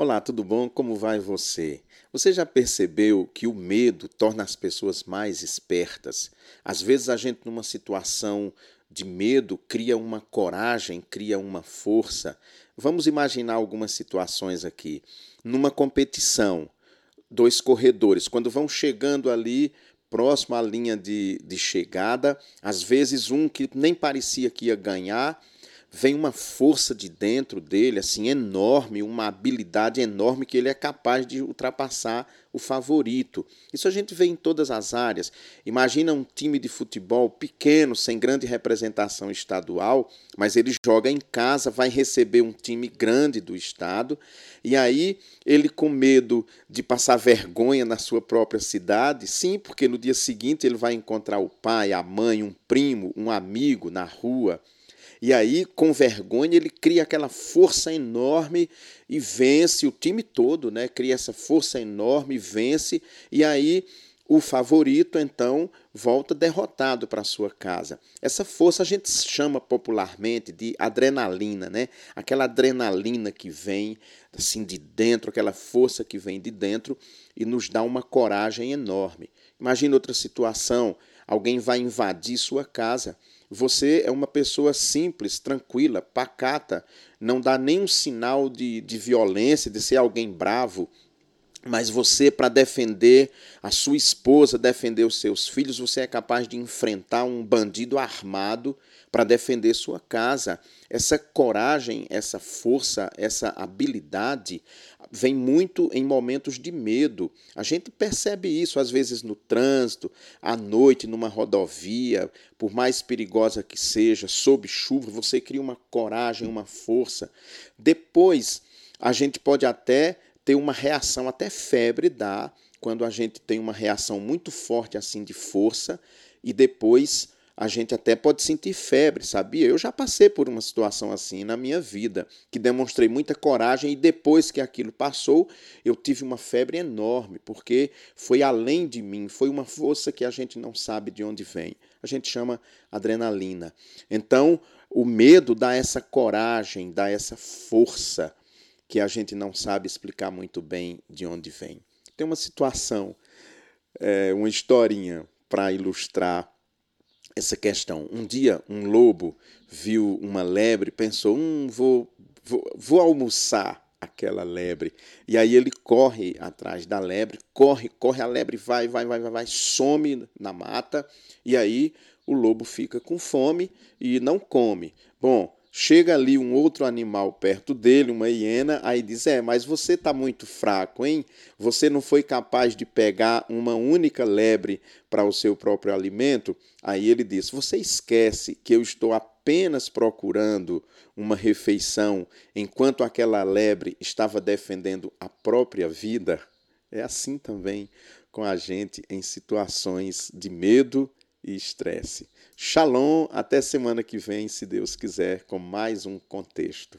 Olá, tudo bom? Como vai você? Você já percebeu que o medo torna as pessoas mais espertas? Às vezes a gente, numa situação de medo, cria uma coragem, cria uma força. Vamos imaginar algumas situações aqui. Numa competição, dois corredores, quando vão chegando ali próximo à linha de, de chegada, às vezes um que nem parecia que ia ganhar vem uma força de dentro dele, assim, enorme, uma habilidade enorme que ele é capaz de ultrapassar o favorito. Isso a gente vê em todas as áreas. Imagina um time de futebol pequeno, sem grande representação estadual, mas ele joga em casa, vai receber um time grande do estado, e aí ele com medo de passar vergonha na sua própria cidade, sim, porque no dia seguinte ele vai encontrar o pai, a mãe, um primo, um amigo na rua, e aí, com vergonha, ele cria aquela força enorme e vence o time todo, né? Cria essa força enorme, vence, e aí o favorito então volta derrotado para sua casa. Essa força a gente chama popularmente de adrenalina, né? Aquela adrenalina que vem assim de dentro, aquela força que vem de dentro e nos dá uma coragem enorme. Imagina outra situação, alguém vai invadir sua casa você é uma pessoa simples, tranquila, pacata, não dá nenhum sinal de, de violência, de ser alguém bravo. Mas você, para defender a sua esposa, defender os seus filhos, você é capaz de enfrentar um bandido armado para defender sua casa. Essa coragem, essa força, essa habilidade vem muito em momentos de medo. A gente percebe isso às vezes no trânsito, à noite, numa rodovia, por mais perigosa que seja, sob chuva, você cria uma coragem, uma força. Depois, a gente pode até ter uma reação, até febre dá, quando a gente tem uma reação muito forte assim de força e depois a gente até pode sentir febre, sabia? Eu já passei por uma situação assim na minha vida, que demonstrei muita coragem e depois que aquilo passou, eu tive uma febre enorme, porque foi além de mim, foi uma força que a gente não sabe de onde vem. A gente chama adrenalina. Então, o medo dá essa coragem, dá essa força que a gente não sabe explicar muito bem de onde vem. Tem uma situação, é, uma historinha para ilustrar essa questão. Um dia, um lobo viu uma lebre, pensou: hum, vou, vou, vou almoçar aquela lebre. E aí ele corre atrás da lebre, corre, corre, a lebre vai, vai, vai, vai, vai, some na mata, e aí o lobo fica com fome e não come. Bom, Chega ali um outro animal perto dele, uma hiena, aí diz: É, mas você está muito fraco, hein? Você não foi capaz de pegar uma única lebre para o seu próprio alimento? Aí ele diz: Você esquece que eu estou apenas procurando uma refeição enquanto aquela lebre estava defendendo a própria vida? É assim também com a gente em situações de medo e estresse. Shalom, até semana que vem, se Deus quiser, com mais um contexto.